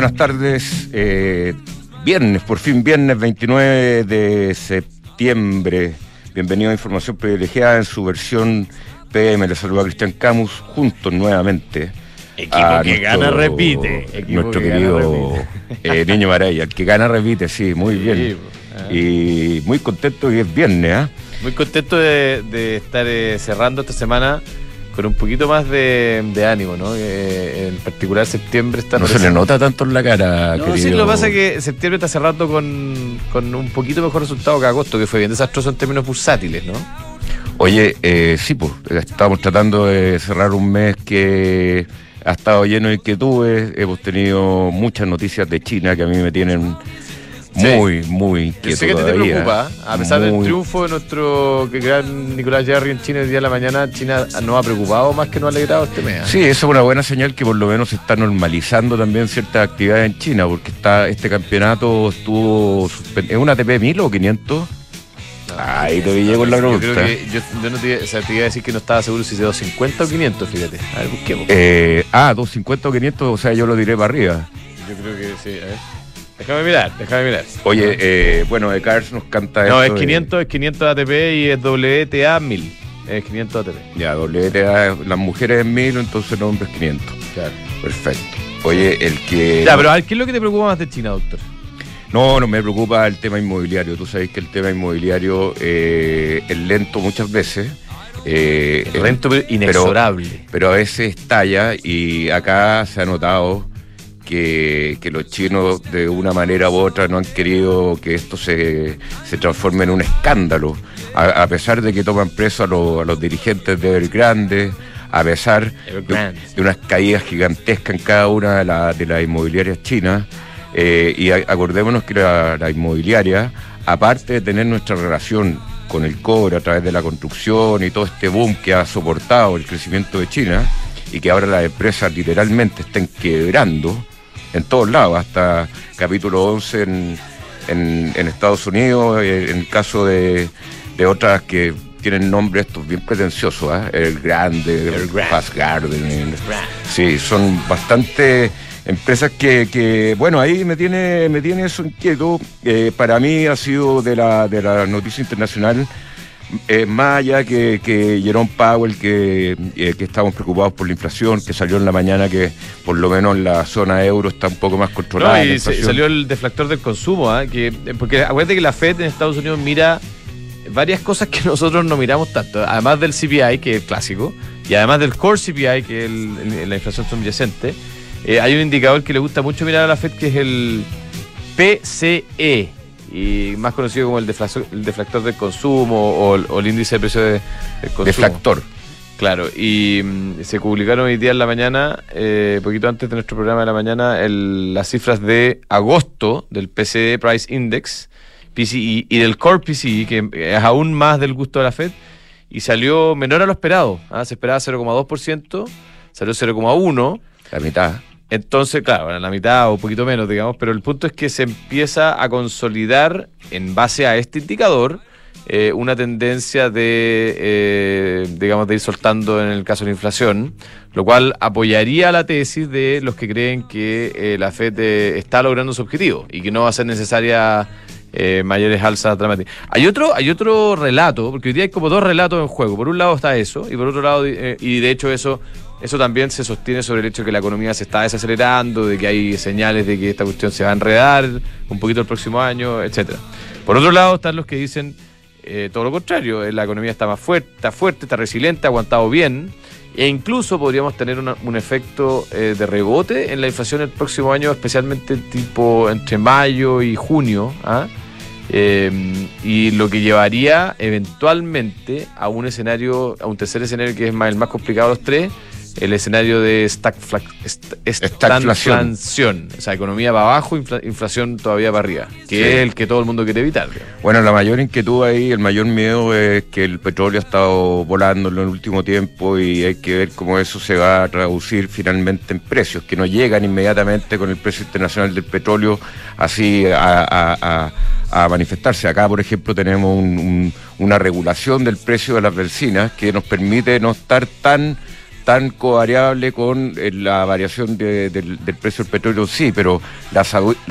buenas tardes. Eh, viernes, por fin viernes 29 de septiembre. Bienvenido a Información Privilegiada en su versión PM. Le saluda Cristian Camus, juntos nuevamente. Equipo que gana repite. nuestro querido eh, Niño Maraya. El que gana repite, sí, muy bien. Pues, y muy contento que es viernes, ¿ah? Muy contento de, estar eh, cerrando esta semana con un poquito más de, ánimo, ¿no? en particular septiembre está... No se le nota tanto en la cara, no, Sí, lo que pasa es que septiembre está cerrando con, con un poquito mejor resultado que agosto, que fue bien desastroso en términos bursátiles, ¿no? Oye, eh, sí, pues, estamos tratando de cerrar un mes que ha estado lleno de inquietudes, hemos tenido muchas noticias de China que a mí me tienen muy, muy inquieto. Sé que te preocupa, a pesar del triunfo de nuestro gran Nicolás Jarry en China el día de la mañana, China no ha preocupado más que no ha alegrado este mes. ¿eh? Sí, eso es una buena señal que por lo menos se está normalizando también ciertas actividades en China, porque está este campeonato estuvo ¿Es una ATP 1000 o 500? Ahí te vi con la pregunta. Yo, creo que yo, no te, o sea, te, iba a decir que no estaba seguro si es de 250 o 500, fíjate. A ver, busquemos. Eh, ah, 250 o 500, o sea, yo lo diré para arriba. Yo creo que sí, a ver. Déjame mirar, déjame mirar. Oye, eh, bueno, de Cars nos canta No, es 500, es 500 ATP y es WTA 1000. Es 500 ATP. Ya, WTA, las mujeres es 1000, entonces los hombres 500. Claro. Perfecto. Oye, el que. Ya, pero ¿qué es lo que te preocupa más de China, doctor? No, no me preocupa el tema inmobiliario. Tú sabes que el tema inmobiliario eh, es lento muchas veces. Eh, lento pero inexorable. Pero, pero, a veces estalla y acá se ha notado que, los chinos de una manera u otra no han querido que esto se, transforme en un escándalo, a, pesar de que toman preso a, los dirigentes de Evergrande, a pesar de, unas caídas gigantescas en cada una de, las inmobiliarias chinas. Eh, y acordémonos que la, inmobiliaria, aparte de tener nuestra relación con el cobre a través de la construcción y todo este boom que ha soportado el crecimiento de China y que ahora las empresas literalmente están quebrando, en todos lados, hasta capítulo 11 en, en, Estados Unidos, eh, en el caso de, otras que tienen nombres estos bien pretenciosos, ¿eh? el Grande, el, Fast Garden. Sí, son bastante empresas que, que, bueno, ahí me tiene, me tiene eso inquieto. Eh, para mí ha sido de la, de la noticia internacional eh, más allá que, que Jerome Powell, que, eh, que estamos preocupados por la inflación, que salió en la mañana que por lo menos en la zona euro está un poco más controlada. y salió el deflactor del consumo, ¿ah? que, porque acuérdate que la Fed en Estados Unidos mira varias cosas que nosotros no miramos tanto, además del CPI, que es clásico, y además del Core CPI, que es la inflación subyacente, eh, hay un indicador que le gusta mucho mirar a la Fed, que es el PCE y más conocido como el, deflactor, del consumo o, el índice de precio de, consumo. Deflactor. Claro, y mm, se publicaron hoy día en la mañana, eh, poquito antes de nuestro programa de la mañana, las cifras de agosto del PCE Price Index, PCE, y del Core PCE, que es aún más del gusto de la Fed, y salió menor a lo esperado. ¿ah? Se esperaba 0,2%, salió 0,1%. La mitad. Entonces, claro, la mitad o un poquito menos, digamos, pero el punto es que se empieza a consolidar en base a este indicador eh, una tendencia de, eh, digamos, de ir soltando en el caso de la inflación, lo cual apoyaría la tesis de los que creen que eh, la Fed está logrando su objetivo y que no va a ser necesaria mayores alzas dramáticas. Hay otro, hay otro relato, porque hoy día hay como dos relatos en juego. Por un lado está eso, y por otro lado, y de hecho eso eso también se sostiene sobre el hecho de que la economía se está desacelerando, de que hay señales de que esta cuestión se va a enredar un poquito el próximo año, etcétera. Por otro lado están los que dicen eh, todo lo contrario, eh, la economía está más fuerte, está fuerte, está resiliente, ha aguantado bien, e incluso podríamos tener un efecto eh, de rebote en la inflación el próximo año, especialmente tipo entre mayo y junio, ¿ah? y lo que llevaría eventualmente a un escenario, a un tercer escenario que es el más complicado de los tres, el escenario de stagflación. O sea, economía va abajo, inflación todavía para arriba, que es el que todo el mundo quiere evitar. Bueno, la mayor inquietud ahí, el mayor miedo es que el petróleo ha estado volando en el último tiempo y hay que ver cómo eso se va a traducir finalmente en precios, que no llegan inmediatamente con el precio internacional del petróleo así a, manifestarse. Acá, por ejemplo, tenemos una regulación del precio de las bencinas que nos permite no estar tan tan covariable con eh, la variación de- del, precio del petróleo, sí, pero la,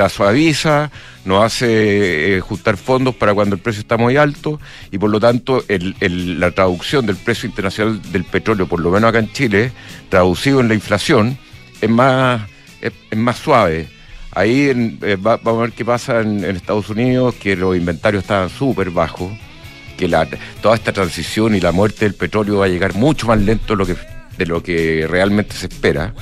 suaviza, nos hace eh, ajustar fondos para cuando el precio está muy alto y por lo tanto la traducción del precio internacional del petróleo, por lo menos acá en Chile, traducido en la inflación, es más, es, es más suave. Ahí en- eh, va- vamos a ver qué pasa en, en Estados Unidos, que los inventarios estaban súper bajos, que la, toda esta transición y la muerte del petróleo va a llegar mucho más lento de lo que, de lo que realmente se espera,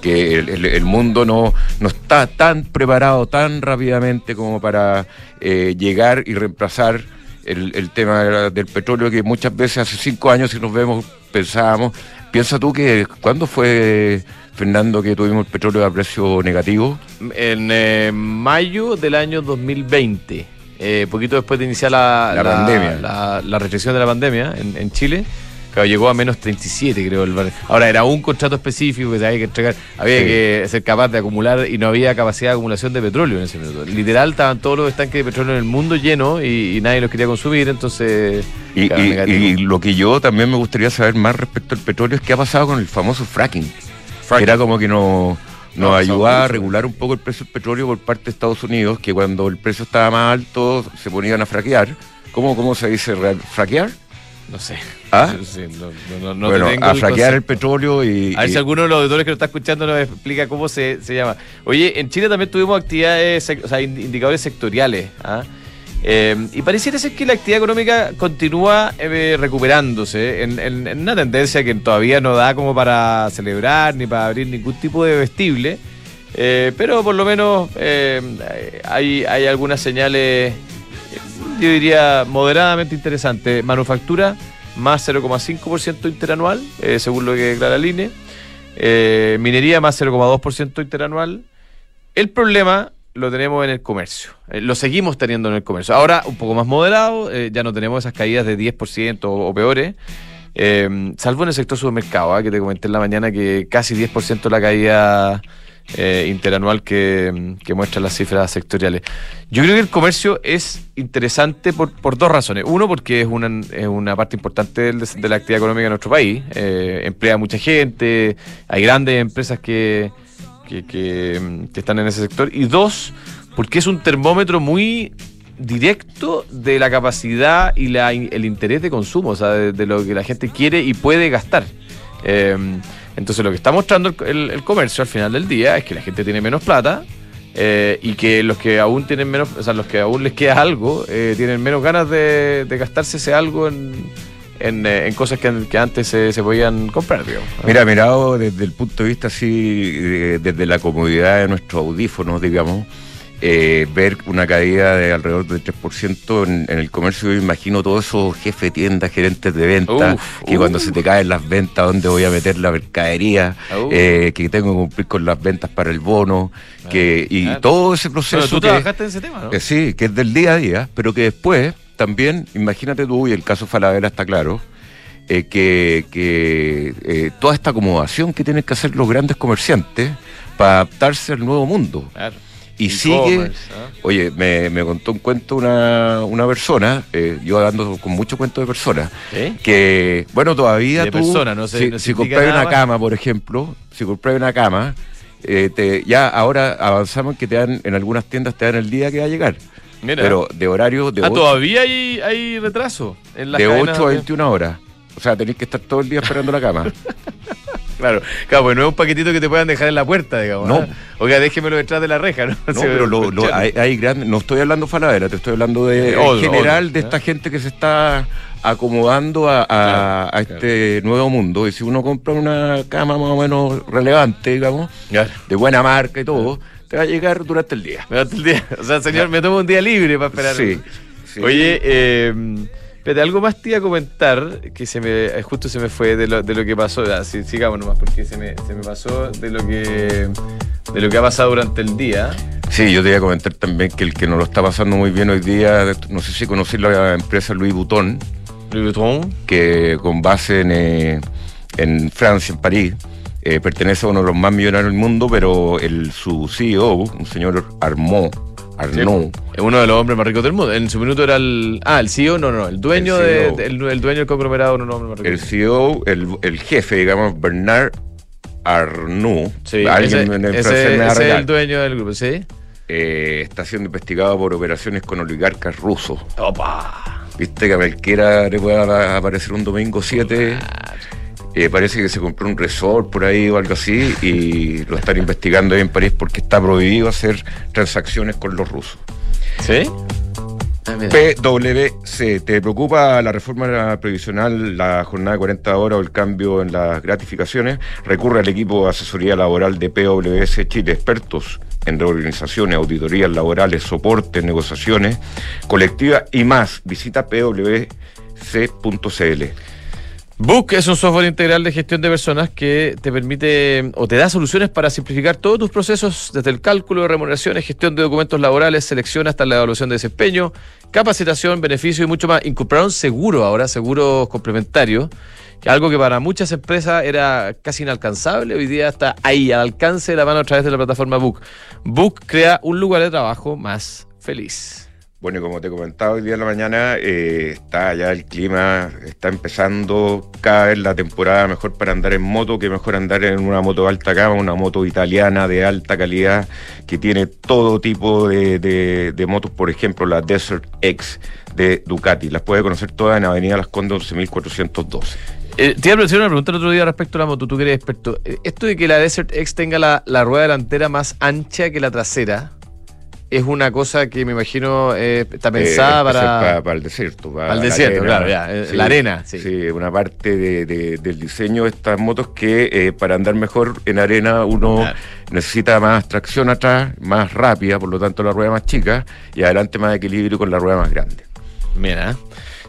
que el, el- el mundo no, no está tan preparado tan rápidamente como para eh, llegar y reemplazar el, el tema del petróleo que muchas veces hace cinco años si nos vemos pensábamos. Piensa tú que cuándo fue, Fernando, que tuvimos el petróleo a precio negativo? En eh, mayo del año 2020, eh, poquito después de iniciar la, La pandemia. la, la restricción de la pandemia en, en Chile, claro, llegó a menos 37, creo. El, bar- ahora, era un contrato específico que se había que entregar, había Sí. que ser capaz de acumular y no había capacidad de acumulación de petróleo en ese minuto. Literal, estaban todos los estanques de petróleo en el mundo llenos y, y nadie los quería consumir, entonces. Y, claro, y- negativo. y lo que yo también me gustaría saber más respecto al petróleo es qué ha pasado con el famoso fracking. Fracking. Era como que no, No, nos ayudaba a regular un poco el precio del petróleo por parte de Estados Unidos, que cuando el precio estaba más alto se ponían a fraquear. ¿Cómo, cómo se dice? ¿Fraquear? No sé. ¿Ah? Sí, no, no- no- no bueno, a el fraquear el petróleo y... A ver y- si alguno de los auditores que nos está escuchando nos explica cómo se, se llama. Oye, en Chile también tuvimos actividades, o sea, ind- indicadores sectoriales. ¿ah? Eh, y pareciera ser que la actividad económica continúa eh, recuperándose en, en- en una tendencia que todavía no da como para celebrar ni para abrir ningún tipo de vestible. Eh, pero por lo menos eh, hay, hay algunas señales, yo diría, moderadamente interesantes. Manufactura más 0,5% interanual, eh, según lo que declara el INE. Eh, minería más 0,2% interanual. El problema lo tenemos en el comercio. Eh, lo seguimos teniendo en el comercio. Ahora un poco más moderado, ya no tenemos esas caídas de 10% o, o peores. Salvo en el sector supermercado, ah, que te comenté en la mañana que casi 10% la caída eh, interanual que, que muestran las cifras sectoriales. Yo creo que el comercio es interesante por, por dos razones. Uno, porque es una, es una parte importante de la actividad económica de nuestro país. Eh, emplea a mucha gente, hay grandes empresas que, que, que, están en ese sector. Y dos, porque es un termómetro muy directo de la capacidad y la, el interés de consumo, o sea, de, de lo que la gente quiere y puede gastar. Eh, entonces lo que está mostrando el, comercio al final del día es que la gente tiene menos plata eh, y que los que aún tienen menos, o sea, los que aún les queda algo, eh, tienen menos ganas de, gastarse ese algo en, en, eh, cosas que, antes se, podían comprar, digamos. Mira, mirado desde el punto de vista así, de- desde la comodidad de nuestros audífonos, digamos, eh, ver una caída de alrededor del 3% en, en el comercio, yo imagino todos esos jefes de tiendas, gerentes de venta, Uf, que cuando se te caen las ventas, ¿dónde voy a meter la mercadería? Eh, que tengo que cumplir con las ventas para el bono, que, y Claro. todo ese Pero proceso... tú que- trabajaste en ese tema, ¿no? que sí, que es del día a día, pero que después también, imagínate tú, y el caso Falabella está claro, eh, que, que, eh, toda esta acomodación que tienen que hacer los grandes comerciantes para adaptarse al nuevo mundo. Claro. Y sigue, E-commerce, ¿ah? oye, me, me contó un cuento una, una persona, eh, yo ando con mucho cuento de personas, que, bueno, todavía De tú, persona, no se- si, no si nada una más. cama, por ejemplo, si compras una cama, eh, te- ya ahora avanzamos en que te dan, en algunas tiendas te dan el día que va a llegar. Mira. Pero de horario de, ah, todavía hay, hay retraso en las de cadenas 8 a de- 21 horas. O sea, tenés que estar todo el día esperando la cama. Claro, claro, pues no es un paquetito que te puedan dejar en la puerta, digamos. No. ¿ah? Oiga, déjemelo detrás de la reja, ¿no? No, Sí, pero lo- lo- hay, hay grandes- no estoy hablando Falabella, te estoy hablando de Eh, en otro, general de ¿ya? esta gente que se está acomodando a, a- Claro, a este nuevo mundo. Y si uno compra una cama más o menos relevante, digamos, Claro. de buena marca y todo, te va a llegar durante el día. Da el día. O sea, señor, me tomo un día libre para esperar. Sí, sí. Oye, eh, espérate, algo más te iba a comentar que se me, eh, justo se me fue de lo, de lo que pasó. Sigamos nomás, porque se me, se me pasó de lo que de lo que ha pasado durante el día. Sí, yo te iba a comentar también que el que no lo está pasando muy bien hoy día, no sé si conocí la empresa Louis Vuitton, Louis Vuitton. que con base en, eh, en Francia, en París, eh, pertenece a uno de los más millonarios del mundo, pero el, su CEO, un señor Armand, Arnaud. Es uno de los hombres más ricos del mundo. En su minuto era el. Ah, el CEO, no, no. El dueño, El de, CEO. de- el, el dueño del conglomerado, uno de los hombres más El ricos. CEO, el, el jefe, digamos, Bernard Arnaud, Sí, alguien ese, en el ese- me ese es el dueño del grupo, ¿sí? eh, está siendo investigado por operaciones con oligarcas rusos. ¡Opa! Viste que a cualquiera le puede apa- aparecer un domingo 7. Eh, parece que se compró un resort por ahí o algo así y lo están investigando ahí en París porque está prohibido hacer transacciones con los rusos. ¿Sí? Ah. PWC, ¿te preocupa la reforma previsional, la jornada de 40 horas o el cambio en las gratificaciones? Recurre al equipo de asesoría laboral de PWC Chile, expertos en reorganizaciones, auditorías laborales, soporte, negociaciones colectivas y más. Visita pwc.cl. Book es un software integral de gestión de personas que te permite o te da soluciones para simplificar todos tus procesos, desde el cálculo de remuneraciones, gestión de documentos laborales, selección hasta la evaluación de desempeño, capacitación, beneficio y mucho más. Incorporaron seguro ahora, seguros complementarios, algo que para muchas empresas era casi inalcanzable, hoy día está ahí, al alcance de la mano a través de la plataforma Book. Book crea un lugar de trabajo más feliz. Bueno, y como te comentaba hoy día en la mañana, eh, está ya el clima, está empezando cada vez la temporada mejor para andar en moto, que mejor andar en una moto de alta gama, una moto italiana de alta calidad, que tiene todo tipo de, motos, por ejemplo, la Desert X de Ducati. Las puede conocer todas en Avenida Las Condes 11412. Eh, te iba a hacer una pregunta el otro día respecto a la moto, tú que eres experto. Eh, Esto de que la Desert X tenga la rueda delantera más ancha que la trasera, es una cosa que me imagino eh, está pensada Eh, para... para el desierto. Para Para el la desierto, claro, ya, eh, la arena, sí. Sí, una parte de- de- del diseño de estas motos que eh, para andar mejor en arena uno Claro. necesita más tracción atrás, más rápida, por lo tanto la rueda más chica, y adelante más equilibrio con la rueda más grande. Mira.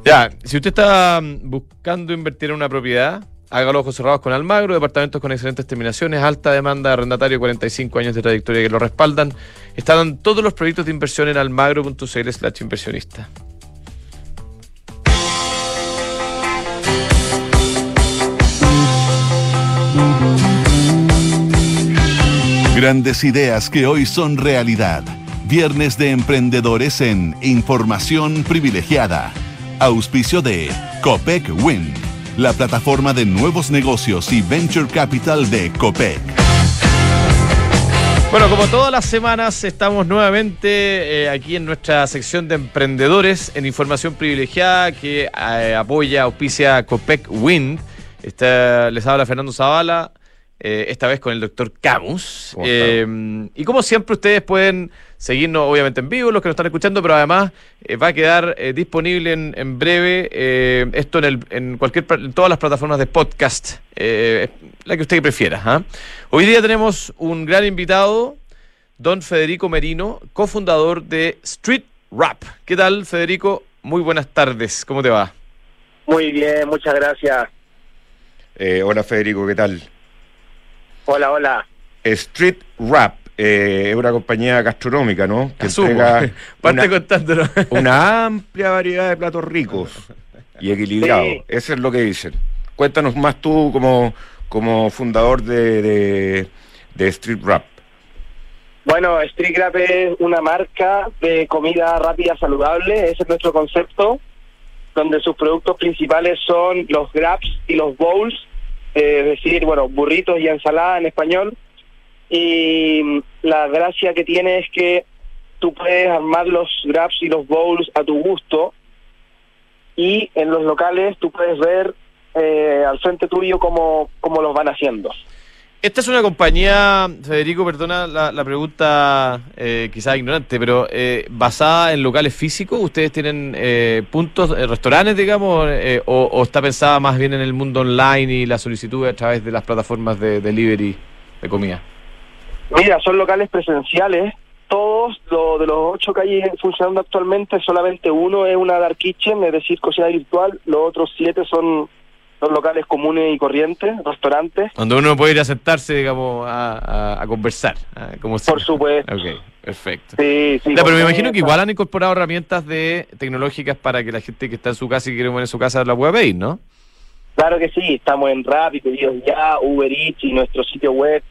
Ya, si usted está buscando invertir en una propiedad, hágalo ojos cerrados con Almagro, departamentos con excelentes terminaciones, alta demanda de arrendatario, 45 años de trayectoria que lo respaldan. Están todos los proyectos de inversión en almagro.cl slash inversionista. Grandes ideas que hoy son realidad. Viernes de emprendedores en Información Privilegiada. Auspicio de Copec Win, la plataforma de nuevos negocios y venture capital de Copec. Bueno, como todas las semanas, estamos nuevamente eh, aquí en nuestra sección de emprendedores en información privilegiada que eh, apoya, auspicia Copec Wind. Está- les habla Fernando Zavala, eh, esta vez con el doctor Camus. ¿Cómo Eh, y como siempre, ustedes pueden seguirnos, obviamente, en vivo, los que nos están escuchando, pero además eh, va a quedar eh, disponible en, en breve eh, esto en, el, en cualquier en todas las plataformas de podcast, eh, la que usted prefiera. ¿ah? Hoy día tenemos un gran invitado, don Federico Merino, cofundador de Street Rap. ¿Qué tal, Federico? Muy buenas tardes, ¿cómo te va? Muy bien, muchas gracias. Eh, hola Federico, ¿qué tal? Hola, hola. Street Rap eh, es una compañía gastronómica, ¿no? Que Asumo. entrega Parte una, contándolo. una amplia variedad de platos ricos y equilibrados. Sí. Eso es lo que dicen. Cuéntanos más tú como, como fundador de, de, de Street Rap. Bueno, Street Grab es una marca de comida rápida saludable, ese es nuestro concepto, donde sus productos principales son los grabs y los bowls, eh, es decir, bueno, burritos y ensalada en español. Y la gracia que tiene es que tú puedes armar los grabs y los bowls a tu gusto y en los locales tú puedes ver eh, al frente tuyo cómo, cómo los van haciendo. Esta es una compañía, Federico, perdona la, la pregunta eh, quizás ignorante, pero eh, basada en locales físicos. ¿Ustedes tienen eh, puntos, eh, restaurantes, digamos, eh, o está pensada más bien en el mundo online y la solicitud a través de las plataformas de delivery de comida? Mira, son locales presenciales. Todos lo, de los ocho que hay funcionando actualmente, solamente uno es una dark kitchen, es decir, cocina virtual. Los otros siete son los locales comunes y corrientes, restaurantes. Donde uno puede ir a sentarse, digamos, a, a- a conversar. como Por supuesto. Ok, perfecto. Sí, sí. Pero me imagino que igual han incorporado herramientas de tecnológicas para que la gente que está en su casa y quiere comer en su casa la pueda pedir, ¿no? Claro que sí, estamos en Rappi, Pedidos Ya, Uber Eats y nuestro sitio web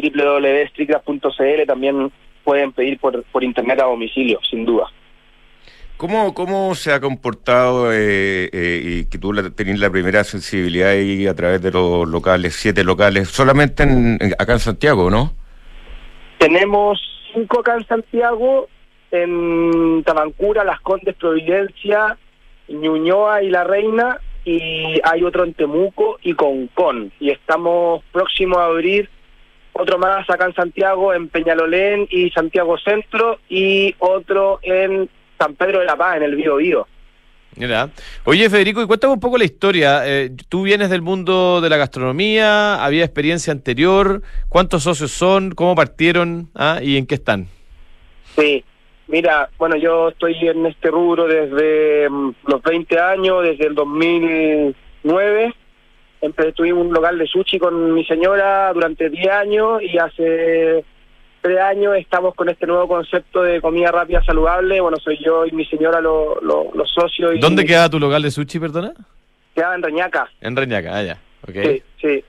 www.streetgraph.cl también pueden pedir por, por internet a domicilio, sin duda. ¿Cómo, ¿Cómo se ha comportado eh, eh, y que tú la, tenés la primera sensibilidad ahí a través de los locales, siete locales, solamente en, acá en Santiago, ¿no? Tenemos cinco acá en Santiago, en Tabancura, Las Condes, Providencia, Ñuñoa y La Reina, y hay otro en Temuco y Concón. Y estamos próximos a abrir otro más acá en Santiago, en Peñalolén y Santiago Centro, y otro en San Pedro de la Paz, en el Bío Bío. Mira. Oye, Federico, y cuéntame un poco la historia. Eh, tú vienes del mundo de la gastronomía, había experiencia anterior, ¿cuántos socios son? ¿Cómo partieron? Ah, ¿Y en qué están? Sí, mira, bueno, yo estoy en este rubro desde mm, los 20 años, desde el 2009. Tuvimos un local de sushi con mi señora durante 10 años y hace tres años estamos con este nuevo concepto de comida rápida saludable. Bueno, soy yo y mi señora los socios. Y ¿Dónde queda tu local de sushi, perdona? Queda en Reñaca. En Reñaca, ah, ya. Sí, sí.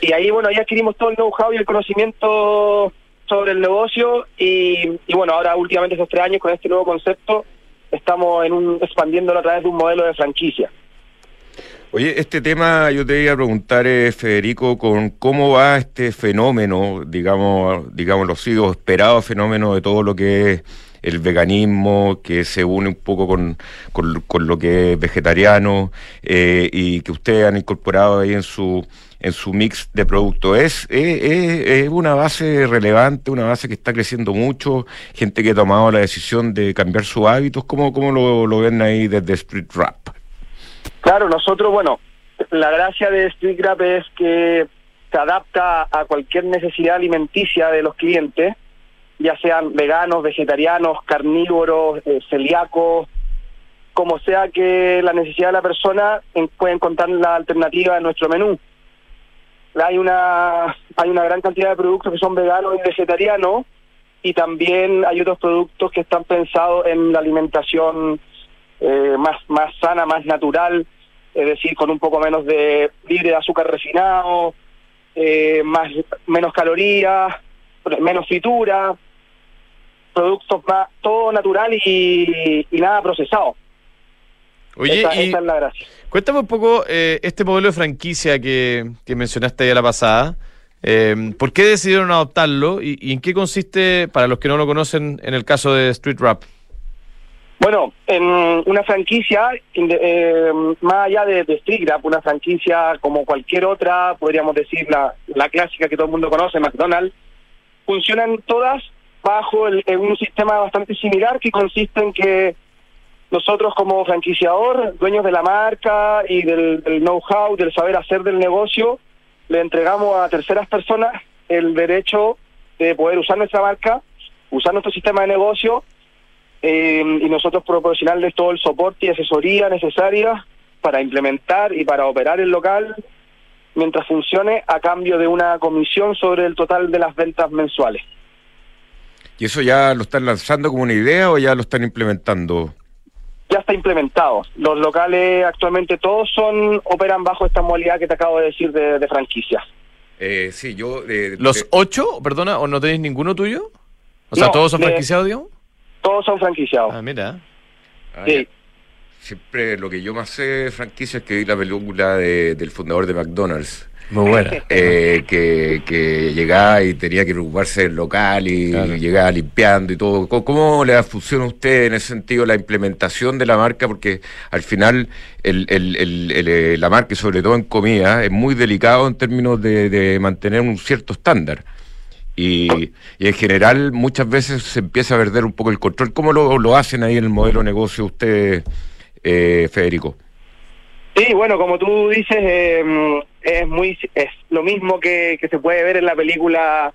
Y ahí, bueno, ya adquirimos todo el know-how y el conocimiento sobre el negocio y, y, bueno, ahora últimamente esos tres años con este nuevo concepto estamos en un, expandiéndolo a través de un modelo de franquicia. Oye, este tema yo te iba a preguntar, eh, Federico, con cómo va este fenómeno, digamos, digamos, los sigo esperado fenómeno de todo lo que es el veganismo, que se une un poco con, con, lo que es vegetariano eh, y que ustedes han incorporado ahí en su en su mix de productos. Es, es, una base relevante, una base que está creciendo mucho, gente que ha tomado la decisión de cambiar sus hábitos. ¿Cómo, cómo lo, lo ven ahí desde Street Rap? Claro, nosotros, bueno, la gracia de Street Grab es que se adapta a cualquier necesidad alimenticia de los clientes, ya sean veganos, vegetarianos, carnívoros, eh, celíacos, como sea que la necesidad de la persona puede encontrar la alternativa en nuestro menú. Hay una hay una gran cantidad de productos que son veganos y vegetarianos y también hay otros productos que están pensados en la alimentación eh, más, más sana, más natural, es decir, con un poco menos de libre de azúcar refinado, eh, más menos calorías, menos fritura, productos más, todo natural y, nada procesado. Oye, y la gracia. Cuéntame un poco eh, este modelo de franquicia que, que mencionaste ya la pasada. ¿Por qué decidieron adoptarlo y, y, en qué consiste, para los que no lo conocen, en el caso de Street Rap? Bueno, en una franquicia, eh, más allá de, de una franquicia como cualquier otra, podríamos decir la, clásica que todo el mundo conoce, McDonald's, funcionan todas bajo el, un sistema bastante similar que consiste en que nosotros como franquiciador, dueños de la marca y del, del know-how, del saber hacer del negocio, le entregamos a terceras personas el derecho de poder usar nuestra marca, usar nuestro sistema de negocio eh, y nosotros proporcionarles todo el soporte y asesoría necesaria para implementar y para operar el local mientras funcione a cambio de una comisión sobre el total de las ventas mensuales. ¿Y eso ya lo están lanzando como una idea o ya lo están implementando? Ya está implementado. Los locales actualmente todos son operan bajo esta modalidad que te acabo de decir de, de franquicias. Eh, sí, yo... ¿Los ocho, perdona, o no tenéis ninguno tuyo? O sea, ¿todos son franquiciados, digamos? Todos son franquiciados. Ah, mira. Ah, sí. Siempre lo que yo más sé de franquicia es que vi la película de, del fundador de McDonald's. Muy buena. Eh, que, que, llegaba y tenía que preocuparse del local y, llegaba limpiando y todo. ¿Cómo, le funciona a usted en ese sentido la implementación de la marca? Porque al final el, el, el, eh, la marca, sobre todo en comida, es muy delicado en términos de, de mantener un cierto estándar. Y, en general muchas veces se empieza a perder un poco el control. ¿Cómo lo, lo hacen ahí en el modelo de negocio ustedes, eh, Federico? Sí, bueno, como tú dices, eh, es muy es lo mismo que, que se puede ver en la película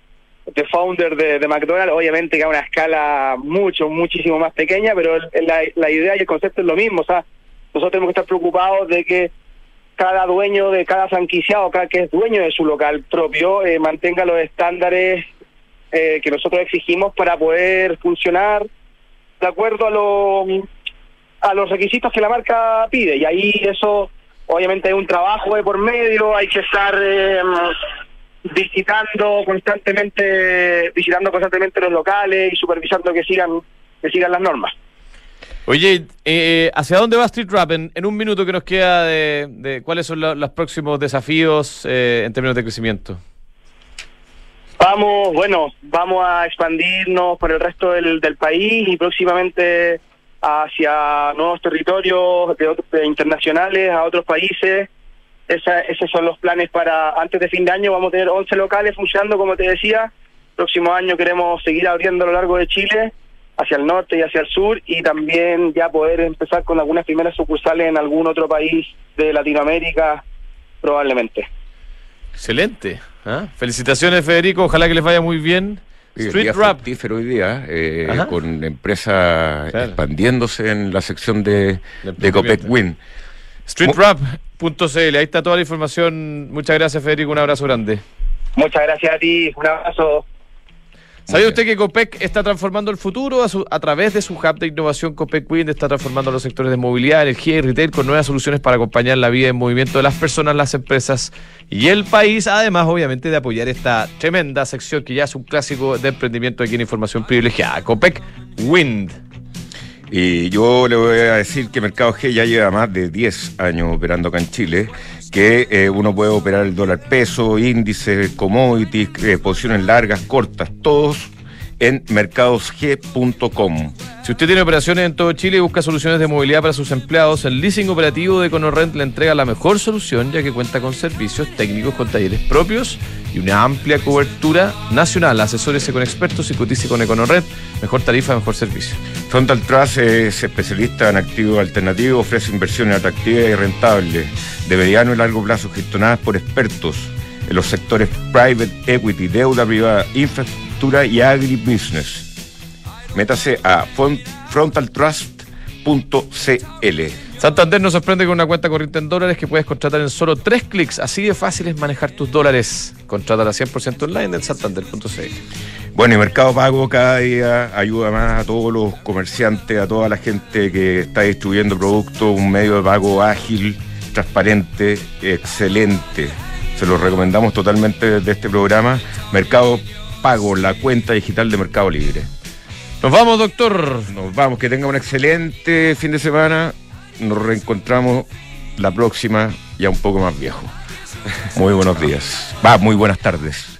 The Founder de, McDonald's, obviamente que a una escala mucho, muchísimo más pequeña, pero la, la idea y el concepto es lo mismo. O sea, nosotros tenemos que estar preocupados de que cada dueño de cada franquiciado, cada que es dueño de su local propio, eh, mantenga los estándares eh, que nosotros exigimos para poder funcionar de acuerdo a, lo, a los requisitos que la marca pide. Y ahí eso, obviamente, hay un trabajo de por medio, hay que estar eh, visitando constantemente, visitando constantemente los locales y supervisando que sigan, que sigan las normas. Oye, eh, ¿hacia dónde va Street Rap? En, un minuto que nos queda de, cuáles son los próximos desafíos eh, en términos de crecimiento. Vamos, bueno, vamos a expandirnos por el resto del, país y próximamente hacia nuevos territorios de, internacionales, a otros países. esos son los planes para antes de fin de año. Vamos a tener 11 locales funcionando, como te decía. Próximo año queremos seguir abriendo a lo largo de Chile, hacia el norte y hacia el sur, y también ya poder empezar con algunas primeras sucursales en algún otro país de Latinoamérica, probablemente. Excelente. ¿ah? Felicitaciones, Federico. Ojalá que les vaya muy bien. Street Rap. hoy día, eh, con empresa expandiéndose en la sección de, de Copec Win. StreetRap.cl, ahí está toda la información. Muchas gracias, Federico. Un abrazo grande. Muchas gracias a ti. Un abrazo. ¿Sabía usted que COPEC está transformando el futuro a, través de su hub de innovación COPEC Wind? Está transformando los sectores de movilidad, energía y retail con nuevas soluciones para acompañar la vida en movimiento de las personas, las empresas y el país. Además, obviamente, de apoyar esta tremenda sección que ya es un clásico de emprendimiento aquí en Información Privilegiada. COPEC Wind. Y yo le voy a decir que Mercado G ya lleva más de 10 años operando acá en Chile que eh, uno puede operar el dólar peso, índice, commodities, eh, posiciones largas, cortas, todos en mercadosg.com. Si usted tiene operaciones en todo Chile y busca soluciones de movilidad para sus empleados, el leasing operativo de Conorrent le entrega la mejor solución ya que cuenta con servicios técnicos con talleres propios y una amplia cobertura nacional. Asesórese con expertos y cotice con Econorrent. Mejor tarifa, mejor servicio. Frontal Trust es especialista en activos alternativos, ofrece inversiones atractivas y rentables de mediano y largo plazo gestionadas por expertos en los sectores private equity, deuda privada, infraestructura y agribusiness. Métase a frontaltrust.cl. Santander nos sorprende con una cuenta corriente en dólares que puedes contratar en solo tres clics. Así de fácil es manejar tus dólares. Contrata 100% online en santander.cl. Bueno, y Mercado Pago cada día ayuda más a todos los comerciantes, a toda la gente que está distribuyendo productos, un medio de pago ágil, transparente, excelente. Se lo recomendamos totalmente desde este programa. Mercado Pago, la cuenta digital de Mercado Libre. Nos vamos, doctor. Nos vamos, que tenga un excelente fin de semana. Nos reencontramos la próxima, ya un poco más viejo. Muy buenos días. Va, muy buenas tardes.